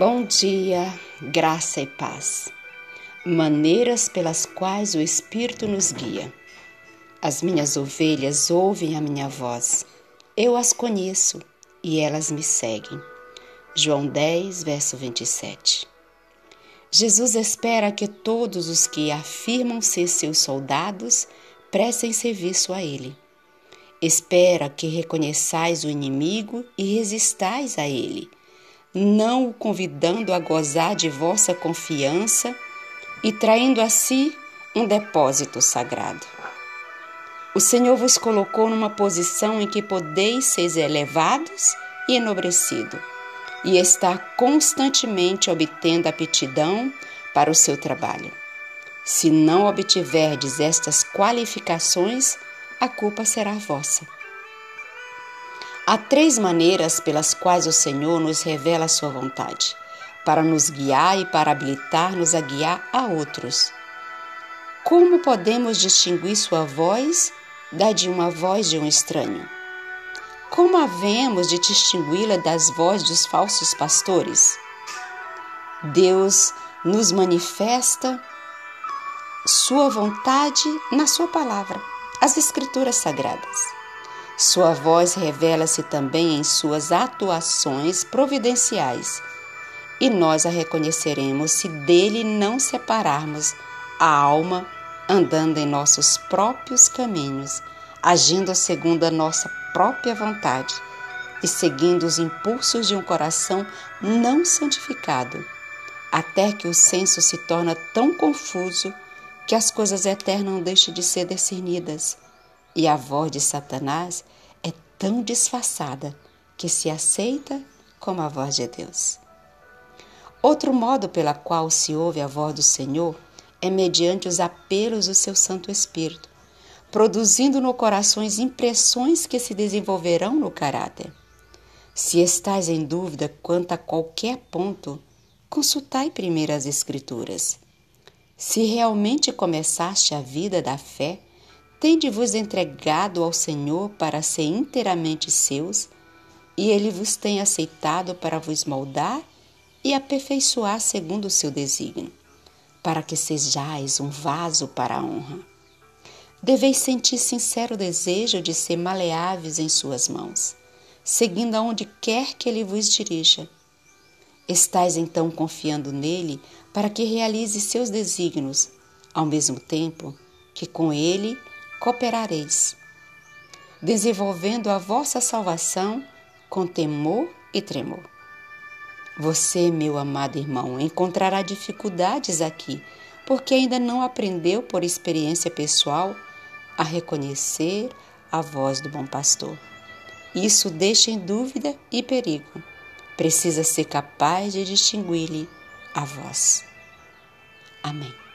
Bom dia, graça e paz. Maneiras pelas quais o Espírito nos guia. As minhas ovelhas ouvem a minha voz. Eu as conheço e elas me seguem. João 10, verso 27. Jesus espera que todos os que afirmam ser seus soldados prestem serviço a Ele. Espera que reconheçais o inimigo e resistais a ele não o convidando a gozar de vossa confiança e traindo a si um depósito sagrado. O Senhor vos colocou numa posição em que podeis ser elevados e enobrecido, e está constantemente obtendo aptidão para o seu trabalho. Se não obtiverdes estas qualificações, a culpa será vossa. Há três maneiras pelas quais o Senhor nos revela a sua vontade, para nos guiar e para habilitar-nos a guiar a outros. Como podemos distinguir sua voz da de uma voz de um estranho? Como havemos de distingui-la das vozes dos falsos pastores? Deus nos manifesta sua vontade na sua palavra, as escrituras sagradas. Sua voz revela-se também em suas atuações providenciais, e nós a reconheceremos se dele não separarmos a alma andando em nossos próprios caminhos, agindo segundo a nossa própria vontade e seguindo os impulsos de um coração não santificado, até que o senso se torna tão confuso que as coisas eternas não deixam de ser discernidas e a voz de Satanás é tão disfarçada que se aceita como a voz de Deus. Outro modo pela qual se ouve a voz do Senhor é mediante os apelos do seu Santo Espírito, produzindo no coração impressões que se desenvolverão no caráter. Se estais em dúvida quanto a qualquer ponto, consultai primeiro as Escrituras. Se realmente começaste a vida da fé, Tende-vos entregado ao Senhor para ser inteiramente seus, e ele vos tem aceitado para vos moldar e aperfeiçoar segundo o seu desígnio, para que sejais um vaso para a honra. Deveis sentir sincero desejo de ser maleáveis em suas mãos, seguindo aonde quer que ele vos dirija. Estais então confiando nele para que realize seus desígnios, ao mesmo tempo que com ele cooperareis, desenvolvendo a vossa salvação com temor e tremor. Você, meu amado irmão, encontrará dificuldades aqui, porque ainda não aprendeu por experiência pessoal a reconhecer a voz do bom pastor. Isso deixa em dúvida e perigo. Precisa ser capaz de distinguir-lhe a voz. Amém.